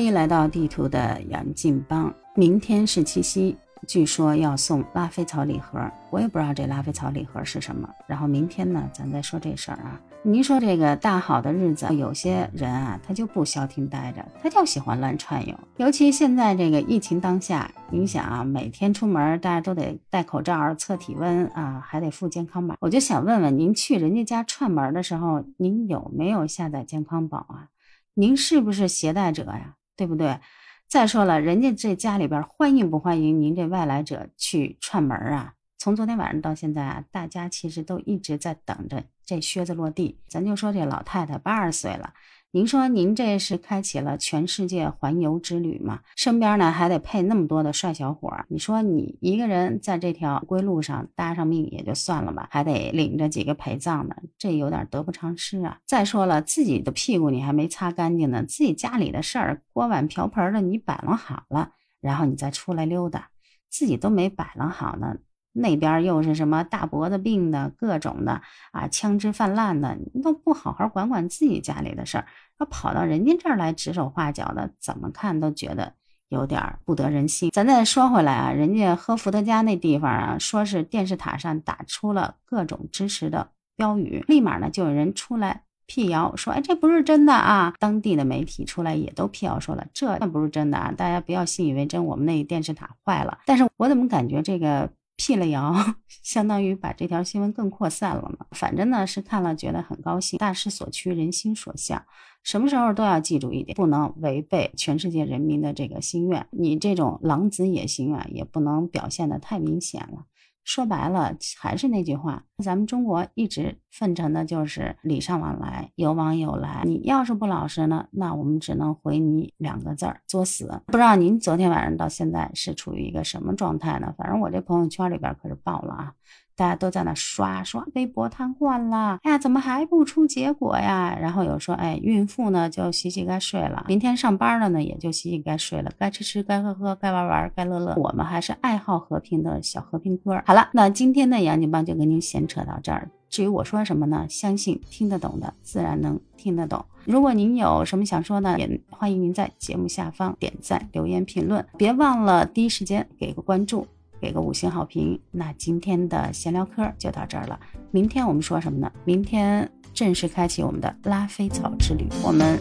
欢迎来到地图的杨劲邦。明天是七夕，据说要送拉菲草礼盒，我也不知道这拉菲草礼盒是什么。然后明天呢，咱再说这事儿啊。您说这个大好的日子，有些人啊，他就不消停待着，他就喜欢乱串悠。尤其现在这个疫情当下，你想啊，每天出门大家都得戴口罩、测体温啊，还得付健康码。我就想问问您，去人家家串门的时候，您有没有下载健康宝啊？您是不是携带者呀？对不对？再说了，人家这家里边欢迎不欢迎您这外来者去串门啊？从昨天晚上到现在啊，大家其实都一直在等着这靴子落地。咱就说这老太太八十岁了，您说您这是开启了全世界环游之旅吗？身边呢还得配那么多的帅小伙儿，你说你一个人在这条归路上搭上命也就算了吧，还得领着几个陪葬的，这有点得不偿失啊。再说了，自己的屁股你还没擦干净呢，自己家里的事儿锅碗瓢盆的你摆弄好了，然后你再出来溜达，自己都没摆弄好呢。那边又是什么大脖子病的各种的啊，枪支泛滥的，你都不好好管管自己家里的事儿，要跑到人家这儿来指手画脚的，怎么看都觉得有点不得人心。咱再说回来啊，人家喝伏特加那地方啊，说是电视塔上打出了各种支持的标语，立马呢就有人出来辟谣，说哎这不是真的啊。当地的媒体出来也都辟谣说了，这那不是真的啊，大家不要信以为真，我们那电视塔坏了。但是我怎么感觉这个？辟了谣，相当于把这条新闻更扩散了嘛。反正呢是看了觉得很高兴，大势所趋，人心所向，什么时候都要记住一点，不能违背全世界人民的这个心愿。你这种狼子野心啊，也不能表现的太明显了。说白了，还是那句话，咱们中国一直奉承的就是礼尚往来，有往有来。你要是不老实呢，那我们只能回你两个字儿：作死。不知道您昨天晚上到现在是处于一个什么状态呢？反正我这朋友圈里边可是爆了啊。大家都在那刷刷微博瘫痪了，哎呀，怎么还不出结果呀？然后有说，哎，孕妇呢就洗洗该睡了，明天上班了呢也就洗洗该睡了，该吃吃，该喝喝，该玩玩，该乐乐。我们还是爱好和平的小和平哥。好了，那今天的杨景邦就跟您闲扯到这儿。至于我说什么呢？相信听得懂的自然能听得懂。如果您有什么想说的，也欢迎您在节目下方点赞、留言、评论，别忘了第一时间给个关注。给个五星好评，那今天的闲聊课就到这儿了。明天我们说什么呢？明天正式开启我们的拉菲草之旅，我们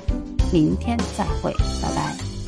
明天再会，拜拜。